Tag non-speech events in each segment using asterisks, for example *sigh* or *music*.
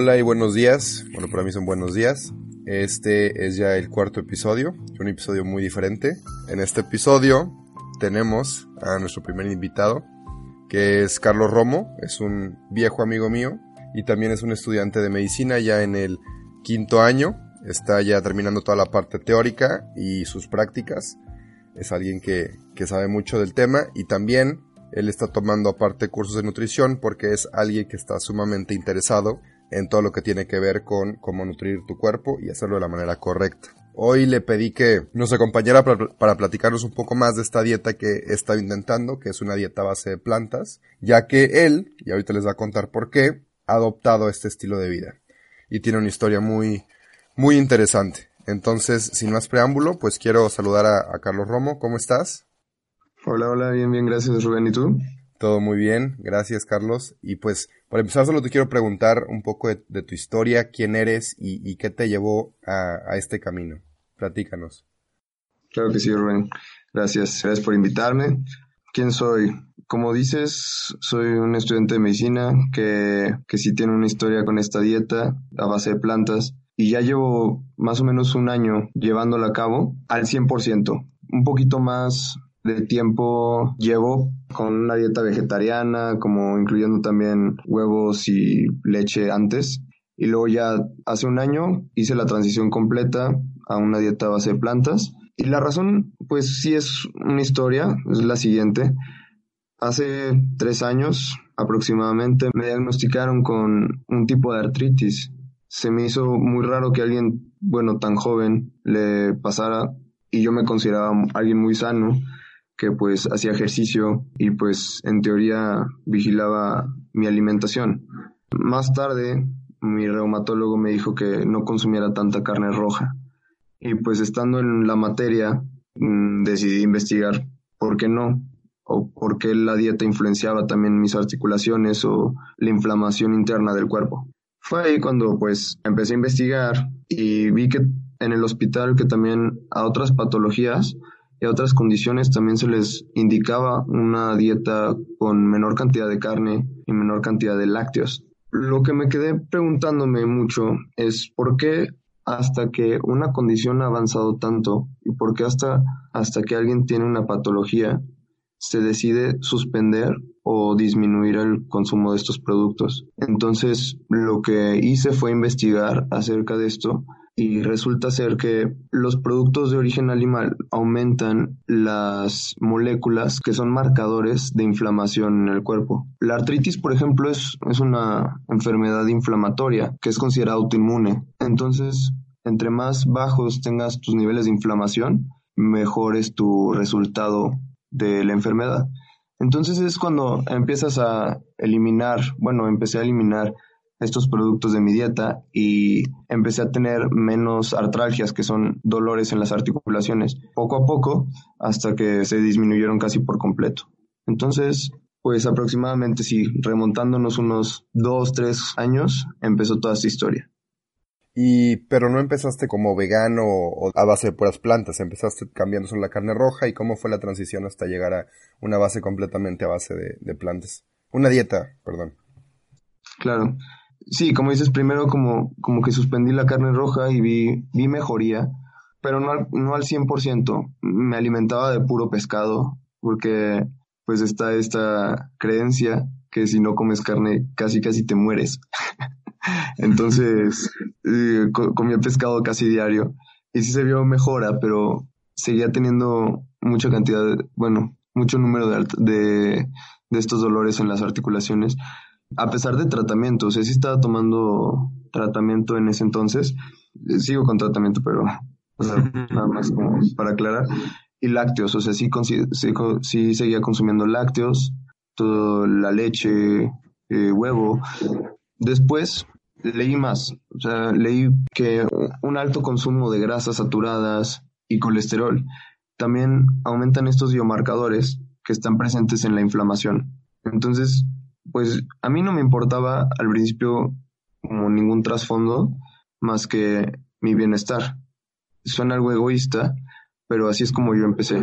Hola y buenos días. Bueno, para mí son buenos días. Este es ya el cuarto episodio, un episodio muy diferente. En este episodio tenemos a nuestro primer invitado, que es Carlos Romo, es un viejo amigo mío y también es un estudiante de medicina ya en el quinto año. Está ya terminando toda la parte teórica y sus prácticas. Es alguien que, que sabe mucho del tema y también él está tomando aparte cursos de nutrición porque es alguien que está sumamente interesado en todo lo que tiene que ver con cómo nutrir tu cuerpo y hacerlo de la manera correcta. Hoy le pedí que nos acompañara para, platicarnos un poco más de esta dieta que estado intentando, que es una dieta base de plantas, ya que él, y ahorita les va a contar por qué, ha adoptado este estilo de vida. Y tiene una historia muy, muy interesante. Entonces, sin más preámbulo, pues quiero saludar a, a Carlos Romo. ¿Cómo estás? Hola, hola, bien, bien, gracias Rubén. ¿Y tú? Todo muy bien, gracias Carlos. Y pues para empezar solo te quiero preguntar un poco de, tu historia, quién eres y, qué te llevó a, este camino. Platícanos. Claro que sí, Rubén. Gracias, gracias por invitarme. ¿Quién soy? Como dices, soy un estudiante de medicina que, que sí tiene una historia con esta dieta a base de plantas y ya llevo más o menos un año llevándola a cabo al 100%. Un poquito más de tiempo llevo con una dieta vegetariana, como incluyendo también huevos y leche antes. Y luego ya hace un año hice la transición completa a una dieta base de plantas. Y la razón, pues sí es una historia, es la siguiente. Hace tres años aproximadamente me diagnosticaron con un tipo de artritis. Se me hizo muy raro que alguien, bueno, tan joven le pasara y yo me consideraba alguien muy sano que pues hacía ejercicio y pues en teoría vigilaba mi alimentación. Más tarde mi reumatólogo me dijo que no consumiera tanta carne roja y pues estando en la materia mm, decidí investigar por qué no o por qué la dieta influenciaba también mis articulaciones o la inflamación interna del cuerpo. Fue ahí cuando pues empecé a investigar y vi que en el hospital que también a otras patologías y a otras condiciones también se les indicaba una dieta con menor cantidad de carne y menor cantidad de lácteos. Lo que me quedé preguntándome mucho es por qué hasta que una condición ha avanzado tanto y por qué hasta, hasta que alguien tiene una patología se decide suspender o disminuir el consumo de estos productos. Entonces, lo que hice fue investigar acerca de esto y resulta ser que los productos de origen animal aumentan las moléculas que son marcadores de inflamación en el cuerpo. La artritis, por ejemplo, es, es una enfermedad inflamatoria que es considerada autoinmune. Entonces, entre más bajos tengas tus niveles de inflamación, mejor es tu resultado de la enfermedad. Entonces es cuando empiezas a eliminar, bueno, empecé a eliminar estos productos de mi dieta y empecé a tener menos artralgias, que son dolores en las articulaciones, poco a poco, hasta que se disminuyeron casi por completo. Entonces, pues aproximadamente, sí, remontándonos unos dos, tres años, empezó toda esta historia. Y, pero no empezaste como vegano o a base de puras plantas, empezaste cambiando solo la carne roja y cómo fue la transición hasta llegar a una base completamente a base de, de plantas. Una dieta, perdón. Claro. Sí, como dices, primero como, como que suspendí la carne roja y vi, vi mejoría, pero no al, no al 100%. Me alimentaba de puro pescado, porque pues está esta creencia que si no comes carne casi casi te mueres. *laughs* Entonces comía pescado casi diario y sí se vio mejora, pero seguía teniendo mucha cantidad, bueno, mucho número de, de, de estos dolores en las articulaciones a pesar de tratamiento, o sea, sí estaba tomando tratamiento en ese entonces, sigo con tratamiento, pero *laughs* nada más como para aclarar, y lácteos, o sea, sí, sí, seguía consumiendo lácteos, toda la leche, eh, huevo. Después leí más, o sea, leí que un alto consumo de grasas saturadas y colesterol también aumentan estos biomarcadores que están presentes en la inflamación. Entonces, pues a mí no me importaba al principio como ningún trasfondo más que mi bienestar. Suena algo egoísta, pero así es como yo empecé.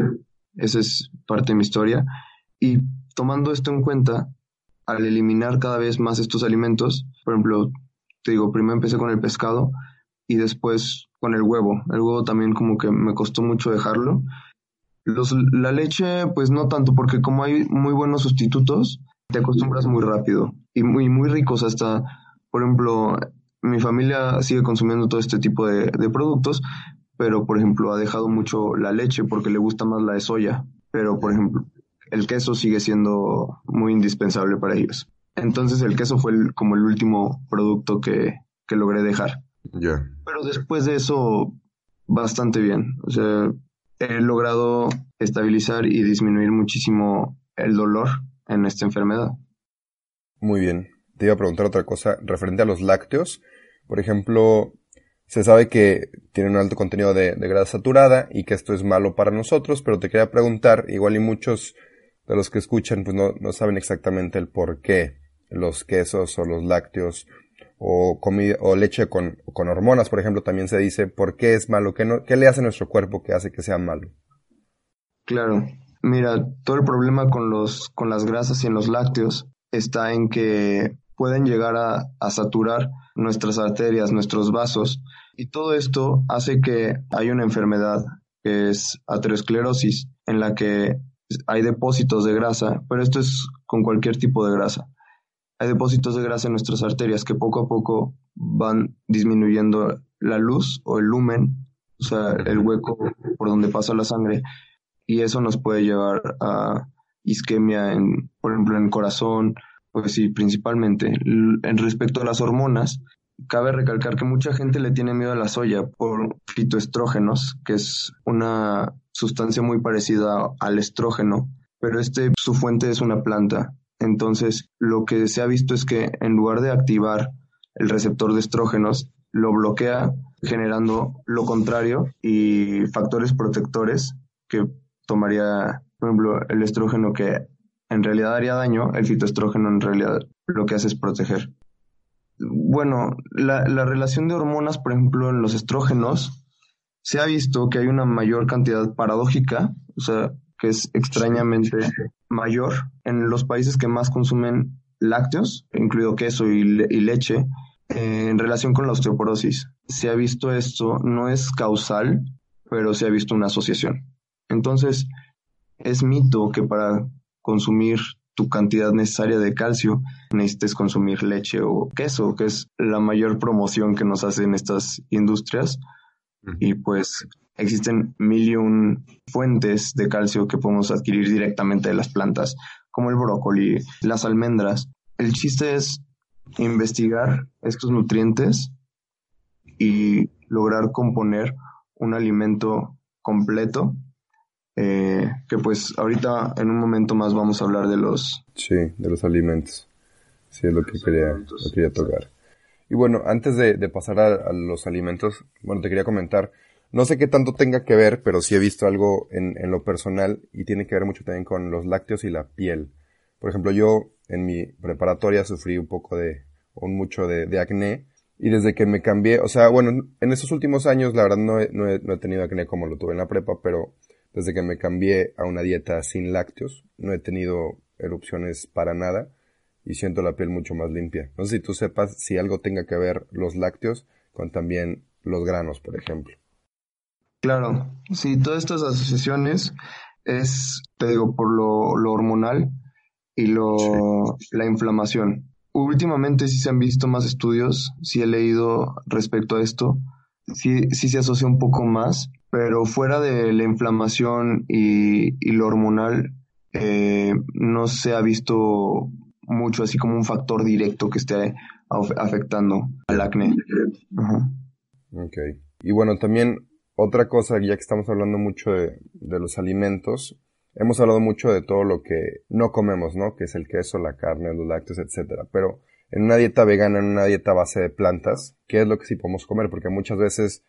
Esa es parte de mi historia. Y tomando esto en cuenta, al eliminar cada vez más estos alimentos, por ejemplo, te digo, primero empecé con el pescado y después con el huevo. El huevo también como que me costó mucho dejarlo. Los, la leche, pues no tanto, porque como hay muy buenos sustitutos, te acostumbras muy rápido y muy, muy ricos hasta, por ejemplo, mi familia sigue consumiendo todo este tipo de, de productos, pero por ejemplo ha dejado mucho la leche porque le gusta más la de soya, pero por ejemplo el queso sigue siendo muy indispensable para ellos. Entonces el queso fue como el último producto que, que logré dejar. Ya. Pero después de eso, bastante bien. O sea, he logrado estabilizar y disminuir muchísimo el dolor en esta enfermedad. Muy bien. Te iba a preguntar otra cosa referente a los lácteos. Por ejemplo, se sabe que tienen un alto contenido de, de, grasa saturada y que esto es malo para nosotros, pero te quería preguntar, igual y muchos de los que escuchan pues no, no saben exactamente el por qué los quesos o los lácteos o, comida, o leche con, con hormonas, por ejemplo, también se dice por qué es malo, qué, no, qué le hace a nuestro cuerpo que hace que sea malo. Claro, mira, todo el problema con, los, con las grasas y en los lácteos está en que pueden llegar a, a saturar nuestras arterias, nuestros vasos, y todo esto hace que hay una enfermedad que es aterosclerosis, en la que hay depósitos de grasa, pero esto es con cualquier tipo de grasa. Hay depósitos de grasa en nuestras arterias que poco a poco van disminuyendo la luz o el lumen, o sea, el hueco por donde pasa la sangre, y eso nos puede llevar a isquemia, en, por ejemplo, en el corazón, pues sí, principalmente. En respecto a las hormonas, cabe recalcar que mucha gente le tiene miedo a la soya por fitoestrógenos, que es una sustancia muy parecida al estrógeno, pero este su fuente es una planta. Entonces, lo que se ha visto es que en lugar de activar el receptor de estrógenos, lo bloquea generando lo contrario y factores protectores que tomaría, por ejemplo, el estrógeno que en realidad haría daño, el fitoestrógeno en realidad lo que hace es proteger. Bueno, la, la relación de hormonas, por ejemplo, en los estrógenos, se ha visto que hay una mayor cantidad paradójica, o sea, que es extrañamente mayor en los países que más consumen lácteos, incluido queso y, le y leche, eh, en relación con la osteoporosis. Se ha visto esto, no es causal, pero se ha visto una asociación. Entonces, es mito que para consumir tu cantidad necesaria de calcio necesites consumir leche o queso, que es la mayor promoción que nos hacen estas industrias. Y pues existen mil y un fuentes de calcio que podemos adquirir directamente de las plantas, como el brócoli, las almendras. El chiste es investigar estos nutrientes y lograr componer un alimento completo eh, que pues ahorita en un momento más vamos a hablar de los... Sí, de los alimentos. Sí, es lo que quería, lo quería tocar. Y bueno, antes de, de pasar a, a, los alimentos, bueno, te quería comentar, no sé qué tanto tenga que ver, pero sí he visto algo en, en lo personal y tiene que ver mucho también con los lácteos y la piel. Por ejemplo, yo en mi preparatoria sufrí un poco de, o mucho de, de acné, y desde que me cambié, o sea, bueno, en estos últimos años la verdad no he, no he, no he tenido acné como lo tuve en la prepa, pero desde que me cambié a una dieta sin lácteos, no he tenido erupciones para nada y siento la piel mucho más limpia. No sé si tú sepas si algo tenga que ver los lácteos con también los granos, por ejemplo. Claro, sí, todas estas asociaciones es, te digo, por lo, lo hormonal y lo, sí. la inflamación. Últimamente sí se han visto más estudios, sí he leído respecto a esto, sí, sí se asocia un poco más, pero fuera de la inflamación y, lo hormonal, eh, no se ha visto mucho así como un factor directo que esté afectando al acné. Ajá. Ok. Y bueno, también otra cosa, ya que estamos hablando mucho de, de, los alimentos, hemos hablado mucho de todo lo que no comemos, ¿no? Que es el queso, la carne, los lácteos, etcétera. Pero en una dieta vegana, en una dieta base de plantas, ¿qué es lo que sí podemos comer? Porque muchas veces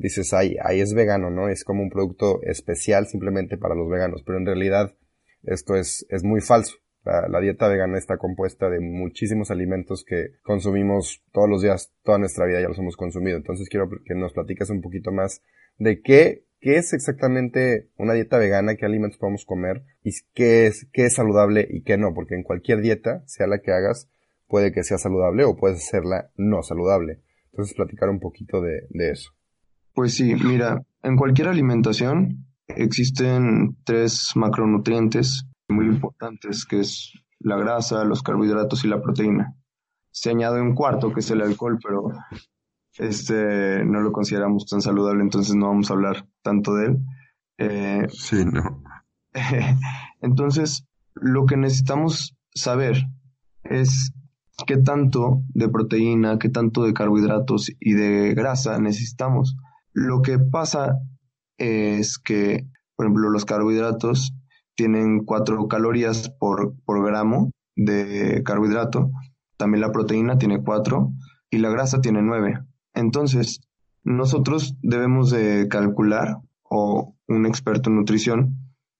dices, ay, ahí es vegano, ¿no? Es como un producto especial simplemente para los veganos, pero en realidad esto es, es muy falso. La, dieta vegana está compuesta de muchísimos alimentos que consumimos todos los días, toda nuestra vida ya los hemos consumido. Entonces quiero que nos platiques un poquito más de qué, qué es exactamente una dieta vegana, qué alimentos podemos comer y qué es, qué es saludable y qué no, porque en cualquier dieta, sea la que hagas, puede que sea saludable o puede hacerla no saludable. Entonces, platicar un poquito de, de eso. Pues sí, mira, en cualquier alimentación existen tres macronutrientes muy importantes, que es la grasa, los carbohidratos y la proteína. Se añade un cuarto, que es el alcohol, pero este no lo consideramos tan saludable, entonces no vamos a hablar tanto de él. Eh, sí, no. *laughs* entonces, lo que necesitamos saber es qué tanto de proteína, qué tanto de carbohidratos y de grasa necesitamos. Lo que pasa es que, por ejemplo, los carbohidratos tienen 4 calorías por, por gramo de carbohidrato, también la proteína tiene 4 y la grasa tiene 9. Entonces, nosotros debemos de calcular, o un experto en nutrición,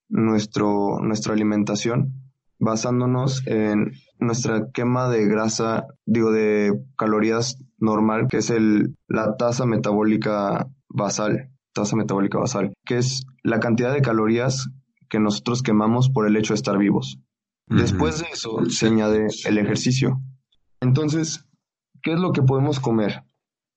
nuestro, nuestra alimentación basándonos en nuestra quema de grasa, digo, de calorías normal, que es el, la tasa metabólica basal, tasa metabólica basal, que es la cantidad de calorías que nosotros quemamos por el hecho de estar vivos. Después de eso se añade el ejercicio. Entonces, ¿qué es lo que podemos comer?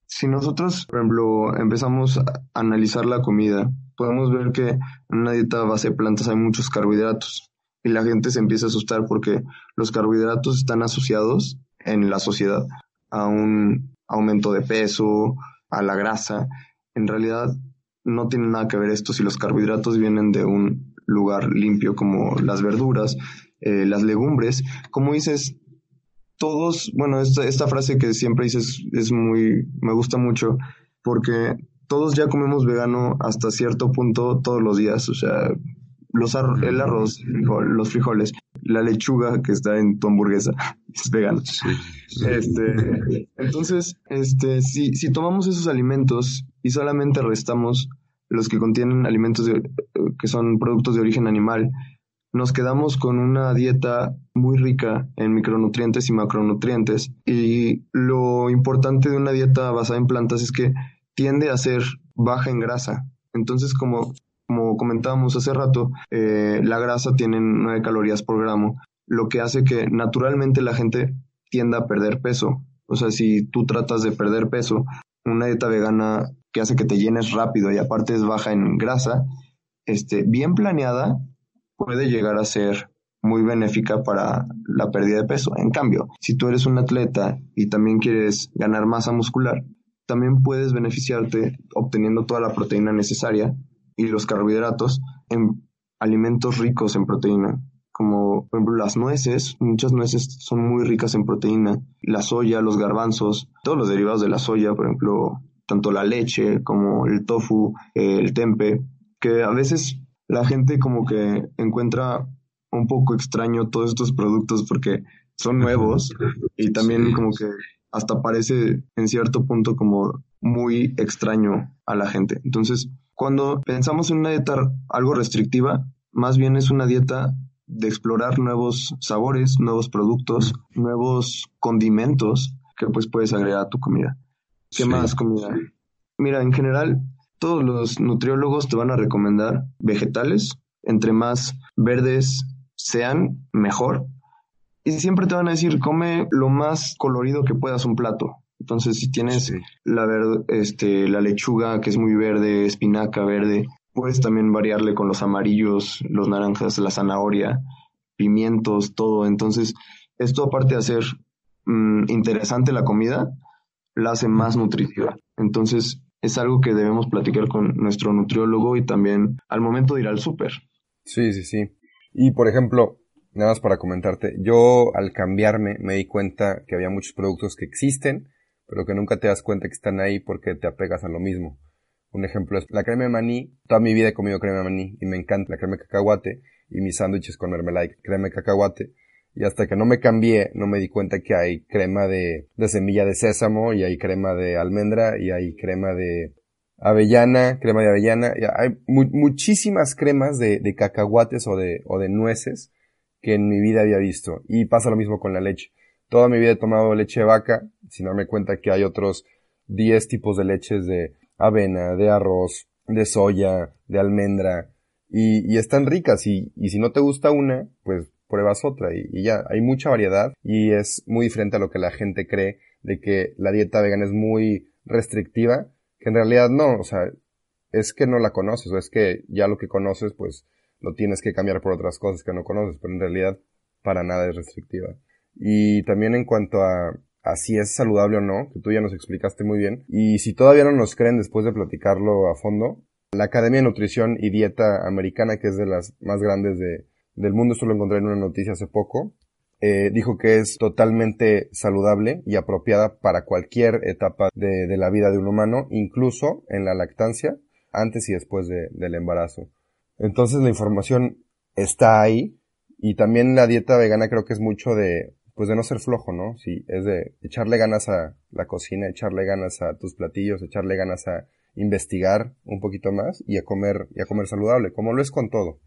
Si nosotros, por ejemplo, empezamos a analizar la comida, podemos ver que en una dieta base de plantas hay muchos carbohidratos y la gente se empieza a asustar porque los carbohidratos están asociados en la sociedad a un aumento de peso, a la grasa. En realidad no tiene nada que ver esto si los carbohidratos vienen de un lugar limpio como las verduras, eh, las legumbres. Como dices, todos, bueno, esta, esta frase que siempre dices es muy, me gusta mucho porque todos ya comemos vegano hasta cierto punto todos los días, o sea, los el arroz, los frijoles, la lechuga que está en tu hamburguesa *laughs* es vegano. Este, entonces, este, si, si tomamos esos alimentos y solamente restamos los que contienen alimentos que son productos de origen animal, nos quedamos con una dieta muy rica en micronutrientes y macronutrientes. Y lo importante de una dieta basada en plantas es que tiende a ser baja en grasa. Entonces, como, comentábamos hace rato, eh, la grasa tiene 9 calorías por gramo, lo que hace que naturalmente la gente tienda a perder peso. O sea, si tú tratas de perder peso, una dieta vegana que hace que te llenes rápido y aparte es baja en grasa, este, bien planeada, puede llegar a ser muy benéfica para la pérdida de peso. En cambio, si tú eres un atleta y también quieres ganar masa muscular, también puedes beneficiarte obteniendo toda la proteína necesaria y los carbohidratos en alimentos ricos en proteína, como por ejemplo las nueces, muchas nueces son muy ricas en proteína, la soya, los garbanzos, todos los derivados de la soya, por ejemplo, tanto la leche como el tofu, el tempe, que a veces la gente como que encuentra un poco extraño todos estos productos porque son nuevos *laughs* y también como que hasta parece en cierto punto como muy extraño a la gente. Entonces, cuando pensamos en una dieta algo restrictiva, más bien es una dieta de explorar nuevos sabores, nuevos productos, nuevos condimentos que pues puedes agregar a tu comida. ¿Qué más comida? Mira, en general, todos los nutriólogos te van a recomendar vegetales. Entre más verdes sean, mejor. Y siempre te van a decir, come lo más colorido que puedas un plato. Entonces, si tienes la, este, la lechuga que es muy verde, espinaca verde, puedes también variarle con los amarillos, los naranjas, la zanahoria, pimientos, todo. Entonces, esto aparte de hacer mm, interesante la comida, la hace más nutritiva. Entonces, es algo que debemos platicar con nuestro nutriólogo y también al momento de ir al súper. Sí, sí, sí. Y por ejemplo, nada más para comentarte, yo al cambiarme me di cuenta que había muchos productos que existen, pero que nunca te das cuenta que están ahí porque te apegas a lo mismo. Un ejemplo es la crema de maní. Toda mi vida he comido crema de maní y me encanta la crema de cacahuate y mis sándwiches con mermelada y crema de cacahuate. Y hasta que no me cambié, no me di cuenta que hay crema de, semilla de sésamo y hay crema de almendra y hay crema de avellana, crema de avellana. Y hay muchísimas cremas de, cacahuates o de nueces que en mi vida había visto. Y pasa lo mismo con la leche. Toda mi vida he tomado leche de vaca, sin darme cuenta que hay otros 10 tipos de leches de avena, de arroz, de soya, de almendra, y, están ricas, y, y si no te gusta una, pues pruebas otra y, y ya, hay mucha variedad y es muy diferente a lo que la gente cree de que la dieta vegana es muy restrictiva, que en realidad no, o sea, es que no la conoces, o es que ya lo que conoces, pues lo tienes que cambiar por otras cosas que no conoces, pero en realidad para nada es restrictiva. Y también en cuanto a, a si es saludable o no, que tú ya nos explicaste muy bien, y si todavía no nos creen después de platicarlo a fondo, la Academia de Nutrición y Dieta Americana, que es de las más grandes de, del mundo, esto lo encontré en una noticia hace poco, eh, dijo que es totalmente saludable y apropiada para cualquier etapa de, de, la vida de un humano, incluso en la lactancia, antes y después de, del embarazo. Entonces la información está ahí y también la dieta vegana creo que es mucho de, pues de no ser flojo, ¿no? Sí, es de echarle ganas a la cocina, echarle ganas a tus platillos, echarle ganas a investigar un poquito más y a comer, y a comer saludable, como lo es con todo.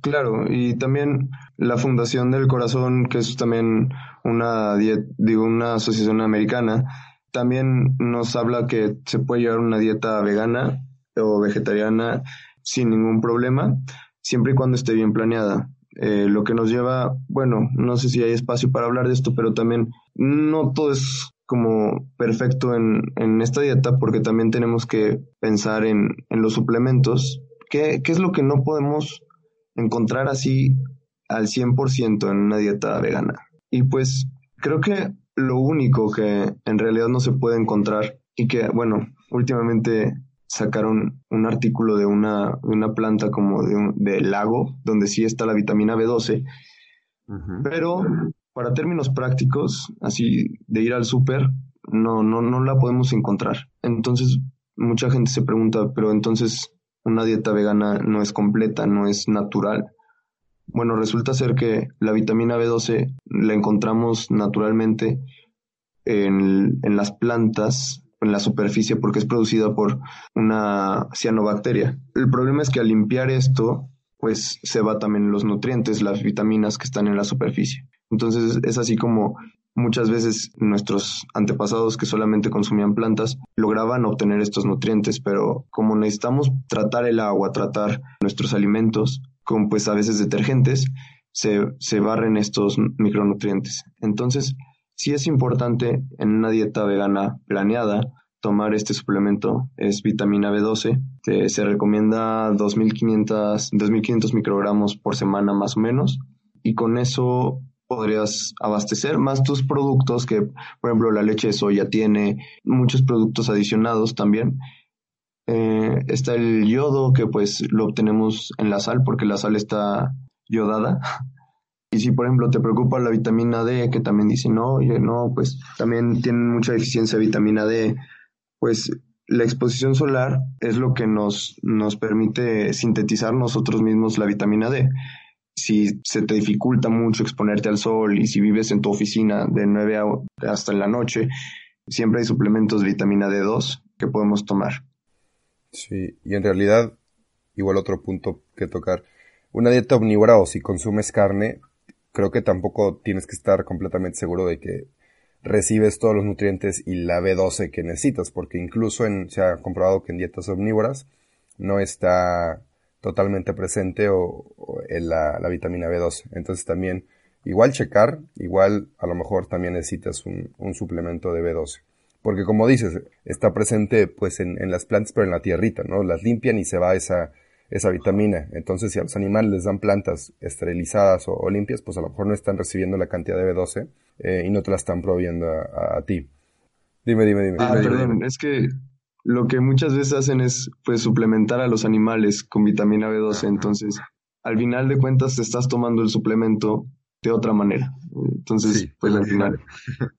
Claro, y también la Fundación del Corazón, que es también una, digo, una asociación americana, también nos habla que se puede llevar una dieta vegana o vegetariana sin ningún problema, siempre y cuando esté bien planeada. Eh, lo que nos lleva, bueno, no sé si hay espacio para hablar de esto, pero también no todo es como perfecto en, en esta dieta porque también tenemos que pensar en, en los suplementos. ¿Qué, ¿Qué es lo que no podemos encontrar así al 100% en una dieta vegana. Y pues creo que lo único que en realidad no se puede encontrar y que, bueno, últimamente sacaron un artículo de una, una planta como de, un, de lago, donde sí está la vitamina B12, pero para términos prácticos, así de ir al súper, no, no, no la podemos encontrar. Entonces, mucha gente se pregunta, pero entonces, una dieta vegana no es completa, no es natural. Bueno, resulta ser que la vitamina B12 la encontramos naturalmente en, en las plantas, en la superficie, porque es producida por una cianobacteria. El problema es que al limpiar esto, pues se va también los nutrientes, las vitaminas que están en la superficie. Entonces es así como Muchas veces nuestros antepasados que solamente consumían plantas lograban obtener estos nutrientes, pero como necesitamos tratar el agua, tratar nuestros alimentos con pues a veces detergentes, se, se barren estos micronutrientes. Entonces, sí es importante en una dieta vegana planeada tomar este suplemento, es vitamina B12, que se recomienda 2.500, 2.500 microgramos por semana más o menos, y con eso podrías abastecer más tus productos, que por ejemplo la leche de soya tiene muchos productos adicionados también. Eh, está el yodo, que pues lo obtenemos en la sal, porque la sal está yodada. Y si, por ejemplo, te preocupa la vitamina D, que también dicen, no, oye, no, pues también tienen mucha deficiencia de vitamina D, pues la exposición solar es lo que nos, nos permite sintetizar nosotros mismos la vitamina D. Si se te dificulta mucho exponerte al sol y si vives en tu oficina de 9 hasta en la noche, siempre hay suplementos de vitamina D2 que podemos tomar. Sí, y en realidad, igual otro punto que tocar, una dieta omnívora o si consumes carne, creo que tampoco tienes que estar completamente seguro de que recibes todos los nutrientes y la B12 que necesitas, porque incluso en, se ha comprobado que en dietas omnívoras no está totalmente presente o, en la, vitamina B12. Entonces también, igual checar, igual a lo mejor también necesitas un, un suplemento de B12. Porque como dices, está presente pues en, en, las plantas, pero en la tierrita, ¿no? Las limpian y se va esa, esa vitamina. Entonces, si a los animales les dan plantas esterilizadas o, limpias, pues a lo mejor no están recibiendo la cantidad de B12 eh, y no te la están proveyendo a, a, ti. Dime, dime, dime. Ah, perdón, es que lo que muchas veces hacen es pues suplementar a los animales con vitamina B12, entonces al final de cuentas te estás tomando el suplemento de otra manera. Entonces, pues al final.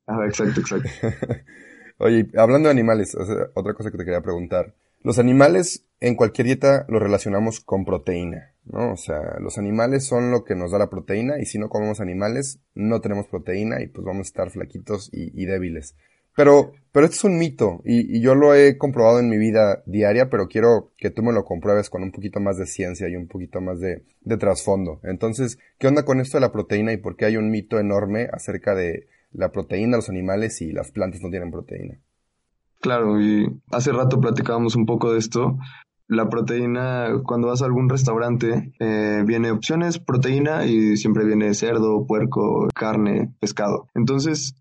Ah, *laughs* exacto, exacto. *laughs* Oye, hablando de animales, otra cosa que te quería preguntar. Los animales en cualquier dieta los relacionamos con proteína, ¿no? O sea, los animales son lo que nos da la proteína y si no comemos animales no tenemos proteína y pues vamos a estar flaquitos y, y débiles. Pero, pero esto es un mito y, yo lo he comprobado en mi vida diaria, pero quiero que tú me lo compruebes con un poquito más de ciencia y un poquito más de, de trasfondo. Entonces, ¿qué onda con esto de la proteína y por qué hay un mito enorme acerca de la proteína los animales y las plantas no tienen proteína? Claro, y hace rato platicábamos un poco de esto. La proteína, cuando vas a algún restaurante, eh, viene opciones, proteína y siempre viene cerdo, puerco, carne, pescado. Entonces,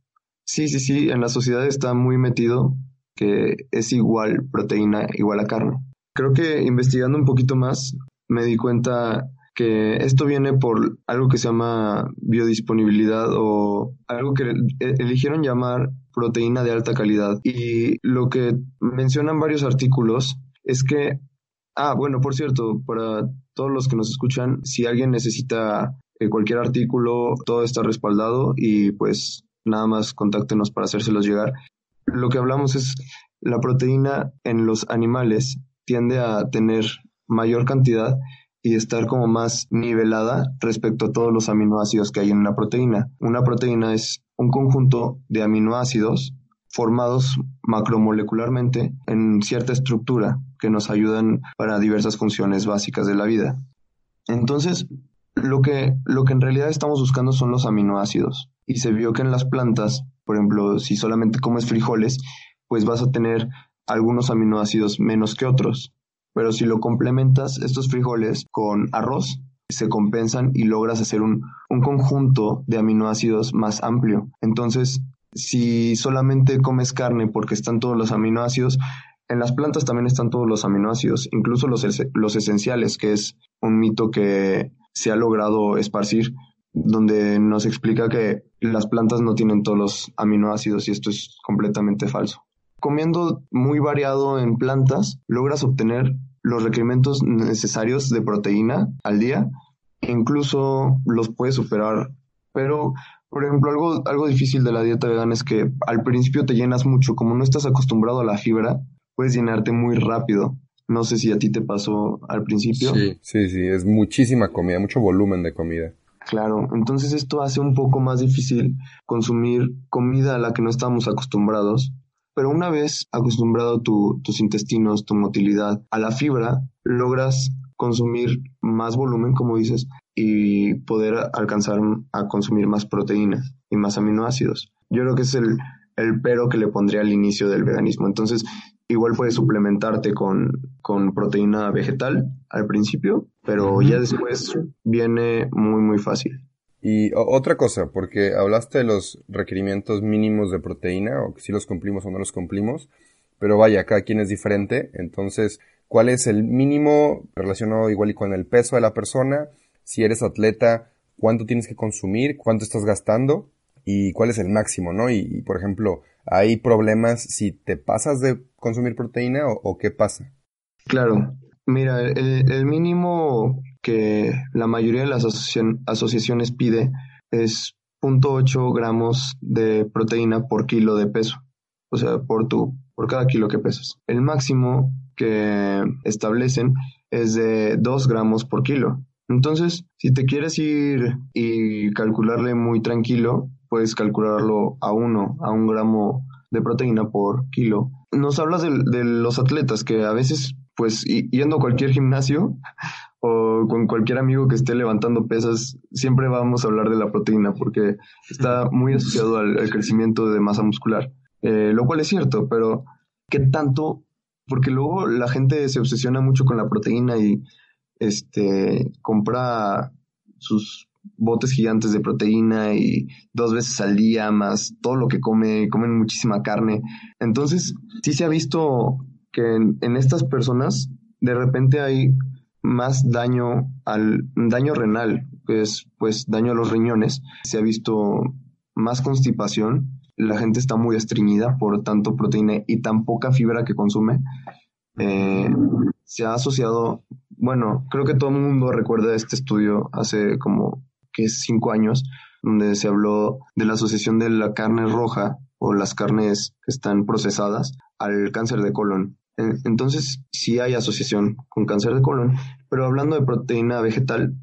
sí, sí, sí, en la sociedad está muy metido que es igual proteína, igual a carne. Creo que investigando un poquito más, me di cuenta que esto viene por algo que se llama biodisponibilidad o algo que eligieron llamar proteína de alta calidad. Y lo que mencionan varios artículos es que Ah, bueno, por cierto, para todos los que nos escuchan, si alguien necesita eh, cualquier artículo, todo está respaldado y pues nada más contáctenos para hacérselos llegar. Lo que hablamos es la proteína en los animales tiende a tener mayor cantidad y estar como más nivelada respecto a todos los aminoácidos que hay en una proteína. Una proteína es un conjunto de aminoácidos formados macromolecularmente en cierta estructura que nos ayudan para diversas funciones básicas de la vida. Entonces, lo que, lo que en realidad estamos buscando son los aminoácidos. Y se vio que en las plantas, por ejemplo, si solamente comes frijoles, pues vas a tener algunos aminoácidos menos que otros. Pero si lo complementas estos frijoles con arroz, se compensan y logras hacer un, un conjunto de aminoácidos más amplio. Entonces, si solamente comes carne porque están todos los aminoácidos, en las plantas también están todos los aminoácidos, incluso los, los esenciales, que es un mito que se ha logrado esparcir, donde nos explica que las plantas no tienen todos los aminoácidos y esto es completamente falso. Comiendo muy variado en plantas, logras obtener los requerimientos necesarios de proteína al día, incluso los puedes superar, pero por ejemplo, algo, algo difícil de la dieta vegana es que al principio te llenas mucho, como no estás acostumbrado a la fibra, puedes llenarte muy rápido. No sé si a ti te pasó al principio. Sí, sí, sí, es muchísima comida, mucho volumen de comida. Claro, entonces esto hace un poco más difícil consumir comida a la que no estamos acostumbrados. Pero una vez acostumbrado tus intestinos, tu motilidad a la fibra, logras consumir más volumen, como dices, y poder alcanzar a consumir más proteínas y más aminoácidos. Yo creo que es el, el pero que le pondría al inicio del veganismo. Entonces, igual puedes suplementarte con, con proteína vegetal al principio, pero ya después viene muy, muy fácil. Y otra cosa, porque hablaste de los requerimientos mínimos de proteína, o que si los cumplimos o no los cumplimos, pero vaya, cada quien es diferente, entonces, ¿cuál es el mínimo relacionado igual y con el peso de la persona? si eres atleta, cuánto tienes que consumir, cuánto estás gastando y cuál es el máximo, ¿no? Y, por ejemplo, ¿hay problemas si te pasas de consumir proteína o, qué pasa? Claro, mira, el, mínimo que la mayoría de las asociaciones pide es 0.8 gramos de proteína por kilo de peso, o sea, por tu, por cada kilo que pesas. El máximo que establecen es de 2 gramos por kilo. Entonces, si te quieres ir y calcularle muy tranquilo, puedes calcularlo a uno, a un gramo de proteína por kilo. Nos hablas de, los atletas que a veces, pues, yendo a cualquier gimnasio *laughs* o con cualquier amigo que esté levantando pesas, siempre vamos a hablar de la proteína porque está muy asociado al, crecimiento de masa muscular, eh, lo cual es cierto, pero ¿qué tanto? Porque luego la gente se obsesiona mucho con la proteína y este, compra sus botes gigantes de proteína y dos veces al día más todo lo que come, comen muchísima carne. Entonces, sí se ha visto que en, estas personas de repente hay más daño al daño renal, que es pues daño a los riñones. Se ha visto más constipación. La gente está muy estreñida por tanto proteína y tan poca fibra que consume. Eh, se ha asociado bueno, creo que todo el mundo recuerda este estudio hace como que cinco años, donde se habló de la asociación de la carne roja o las carnes que están procesadas al cáncer de colon. Entonces, sí hay asociación con cáncer de colon, pero hablando de proteína vegetal,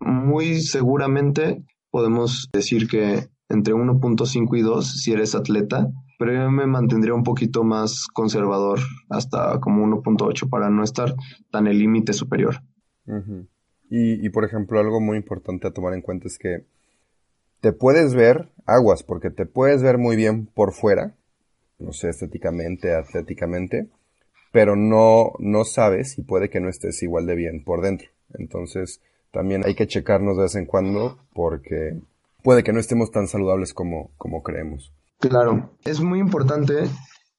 muy seguramente podemos decir que entre 1.5 y 2 si eres atleta, pero yo me mantendría un poquito más conservador, hasta como 1.8 para no estar tan el límite superior. Y, y, por ejemplo, algo muy importante a tomar en cuenta es que te puedes ver aguas, porque te puedes ver muy bien por fuera, no sé, estéticamente, atléticamente, pero no, no sabes y puede que no estés igual de bien por dentro. Entonces, también hay que checarnos de vez en cuando porque puede que no estemos tan saludables como, como creemos. Claro, es muy importante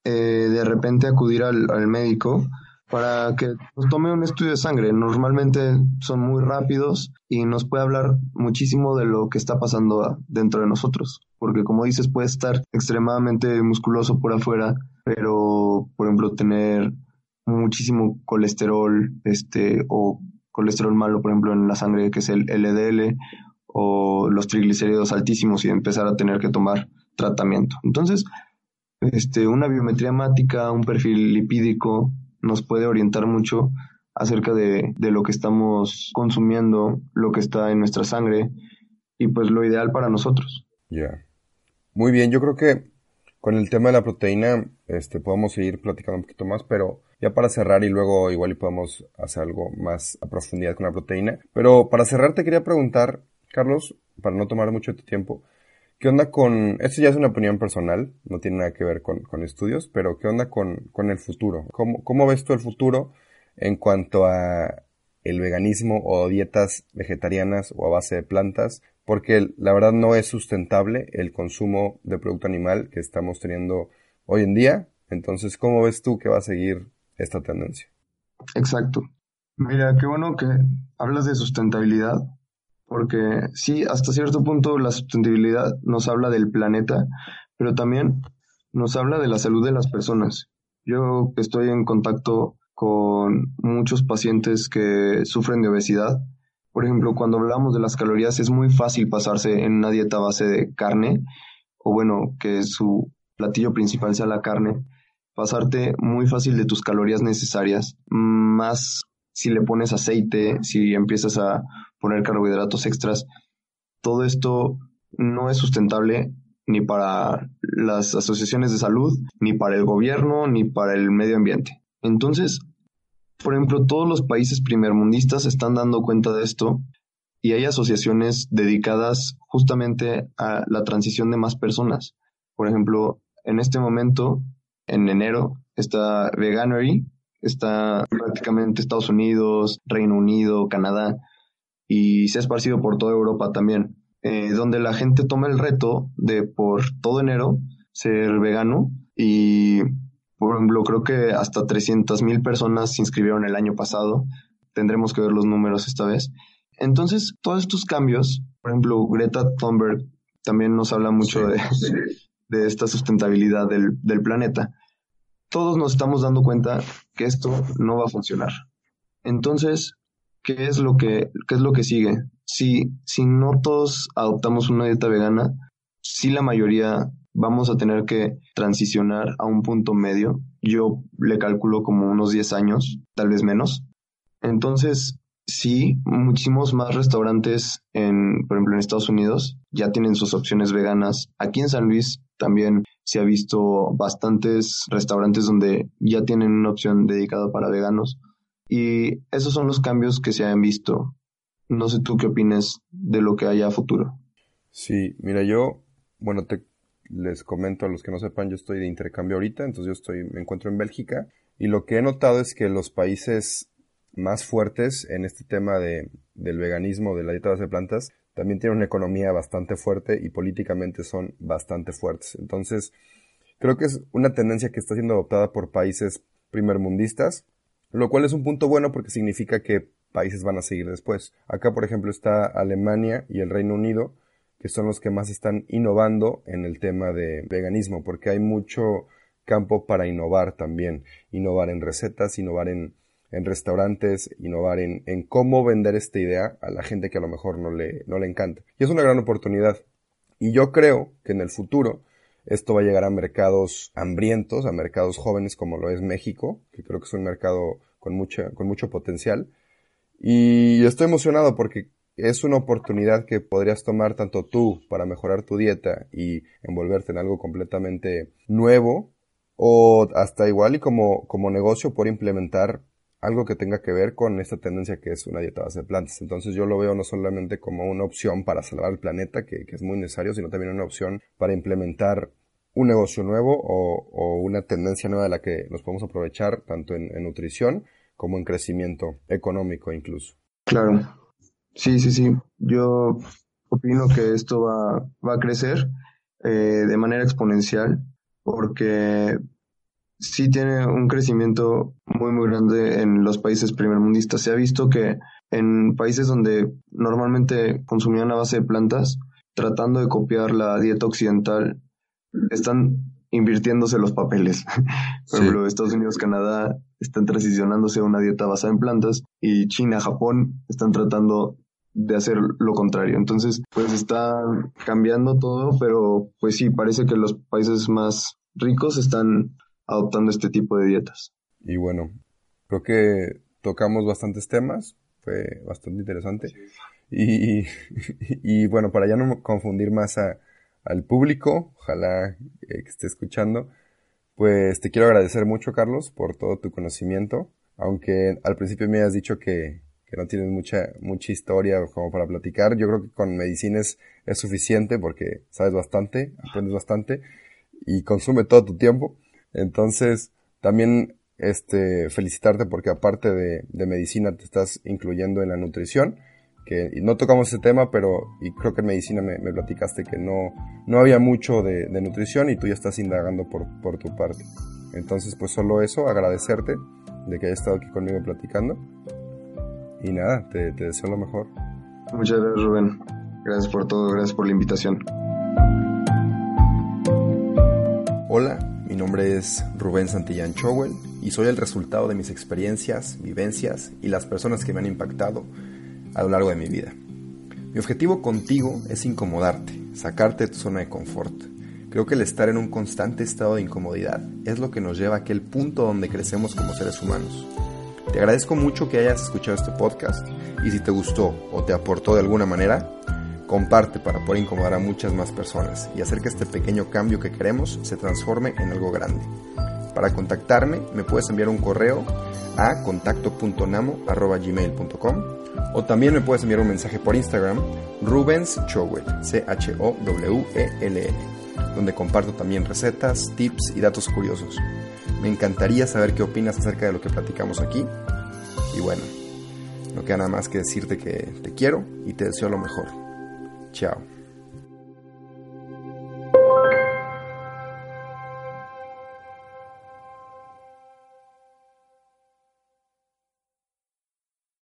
eh, de repente acudir al, al médico para que nos tome un estudio de sangre. Normalmente son muy rápidos y nos puede hablar muchísimo de lo que está pasando dentro de nosotros. Porque como dices, puede estar extremadamente musculoso por afuera, pero por ejemplo tener muchísimo colesterol, este, o colesterol malo, por ejemplo, en la sangre, que es el LDL, o los triglicéridos altísimos y empezar a tener que tomar tratamiento. Entonces, este, una biometría hemática, un perfil lipídico, nos puede orientar mucho acerca de, lo que estamos consumiendo, lo que está en nuestra sangre y pues lo ideal para nosotros. Ya. Muy bien, yo creo que con el tema de la proteína este, podemos seguir platicando un poquito más, pero ya para cerrar y luego igual y podemos hacer algo más a profundidad con la proteína. Pero para cerrar te quería preguntar, Carlos, para no tomar mucho de tu tiempo, ¿Qué onda con, esto ya es una opinión personal, no tiene nada que ver con, estudios, pero ¿qué onda con, el futuro? ¿Cómo, ¿Cómo, ves tú el futuro en cuanto a el veganismo o dietas vegetarianas o a base de plantas? Porque la verdad no es sustentable el consumo de producto animal que estamos teniendo hoy en día. Entonces, ¿cómo ves tú que va a seguir esta tendencia? Exacto. Mira, qué bueno que hablas de sustentabilidad, porque sí, hasta cierto punto la sustentabilidad nos habla del planeta, pero también nos habla de la salud de las personas. Yo estoy en contacto con muchos pacientes que sufren de obesidad. Por ejemplo, cuando hablamos de las calorías es muy fácil pasarse en una dieta base de carne, o bueno, que su platillo principal sea la carne, pasarte muy fácil de tus calorías necesarias, más si le pones aceite, si empiezas a poner carbohidratos extras, todo esto no es sustentable ni para las asociaciones de salud, ni para el gobierno, ni para el medio ambiente. Entonces, por ejemplo, todos los países primermundistas están dando cuenta de esto y hay asociaciones dedicadas justamente a la transición de más personas. Por ejemplo, en este momento, en enero, está Veganery, está prácticamente Estados Unidos, Reino Unido, Canadá, y se ha esparcido por toda Europa también, eh, donde la gente toma el reto de por todo enero ser vegano y, por ejemplo, creo que hasta 300 mil personas se inscribieron el año pasado. Tendremos que ver los números esta vez. Entonces, todos estos cambios, por ejemplo, Greta Thunberg también nos habla mucho de, de esta sustentabilidad del, del planeta. Todos nos estamos dando cuenta que esto no va a funcionar. Entonces, ¿qué es lo que, qué es lo que sigue? Si, si no todos adoptamos una dieta vegana, si la mayoría vamos a tener que transicionar a un punto medio. Yo le calculo como unos 10 años, tal vez menos. Entonces, sí, muchísimos más restaurantes, en, por ejemplo, en Estados Unidos, ya tienen sus opciones veganas. Aquí en San Luis también se ha visto bastantes restaurantes donde ya tienen una opción dedicada para veganos. Y esos son los cambios que se han visto. No sé tú qué opinas de lo que haya a futuro. Sí, mira, yo, bueno, te les comento a los que no sepan, yo estoy de intercambio ahorita, entonces yo estoy, me encuentro en Bélgica, y lo que he notado es que los países más fuertes en este tema de, del veganismo, de la dieta de plantas, también tienen una economía bastante fuerte y políticamente son bastante fuertes. Entonces, creo que es una tendencia que está siendo adoptada por países primermundistas lo cual es un punto bueno porque significa que países van a seguir después. Acá, por ejemplo, está Alemania y el Reino Unido, que son los que más están innovando en el tema de veganismo, porque hay mucho campo para innovar también, innovar en recetas, innovar en, en restaurantes, innovar en, en, cómo vender esta idea a la gente que a lo mejor no le, no le encanta. Y es una gran oportunidad. Y yo creo que en el futuro esto va a llegar a mercados hambrientos, a mercados jóvenes como lo es México, que creo que es un mercado con, mucha, con mucho potencial. Y estoy emocionado porque es una oportunidad que podrías tomar tanto tú para mejorar tu dieta y envolverte en algo completamente nuevo o hasta igual y como, como negocio por implementar algo que tenga que ver con esta tendencia que es una dieta base de plantas. Entonces yo lo veo no solamente como una opción para salvar el planeta, que, que es muy necesario, sino también una opción para implementar un negocio nuevo o, una tendencia nueva de la que nos podemos aprovechar tanto en, nutrición como en crecimiento económico incluso. Claro, sí, sí, sí. Yo opino que esto va, va a crecer eh, de manera exponencial porque sí tiene un crecimiento muy, muy grande en los países primermundistas. Se ha visto que en países donde normalmente consumían a base de plantas, tratando de copiar la dieta occidental, están invirtiéndose los papeles. *laughs* Por ejemplo, Estados Unidos, Canadá están transicionándose a una dieta basada en plantas y China, Japón están tratando de hacer lo contrario. Entonces, pues está cambiando todo, pero pues sí, parece que los países más ricos están adoptando este tipo de dietas. Y bueno, creo que tocamos bastantes temas, fue bastante interesante. Y, *laughs* y, bueno, para ya no confundir más al público, ojalá que esté escuchando, pues te quiero agradecer mucho, Carlos, por todo tu conocimiento. Aunque al principio me has dicho que, que no tienes mucha, mucha historia como para platicar, yo creo que con medicinas es suficiente porque sabes bastante, aprendes bastante y consume todo tu tiempo. Entonces, también este, felicitarte porque aparte de, de, medicina te estás incluyendo en la nutrición, que no tocamos ese tema, pero y creo que en medicina me, me platicaste que no, no había mucho de, de, nutrición y tú ya estás indagando por, por tu parte. Entonces, pues solo eso, agradecerte de que hayas estado aquí conmigo platicando. Y nada, te, te deseo lo mejor. Muchas gracias, Rubén. Gracias por todo, gracias por la invitación. Hola, nombre es Rubén Santillán Chowell y soy el resultado de mis experiencias, vivencias y las personas que me han impactado a lo largo de mi vida. Mi objetivo contigo es incomodarte, sacarte de tu zona de confort. Creo que el estar en un constante estado de incomodidad es lo que nos lleva a aquel punto donde crecemos como seres humanos. Te agradezco mucho que hayas escuchado este podcast y si te gustó o te aportó de alguna manera, Comparte para poder incomodar a muchas más personas y hacer que este pequeño cambio que queremos se transforme en algo grande. Para contactarme me puedes enviar un correo a contacto.namo.gmail.com o también me puedes enviar un mensaje por Instagram Rubens Chowell, C-H-O-W-E-L-N, donde comparto también recetas, tips y datos curiosos. Me encantaría saber qué opinas acerca de lo que platicamos aquí. Y bueno, no queda nada más que decirte que te quiero y te deseo lo mejor. Tchau.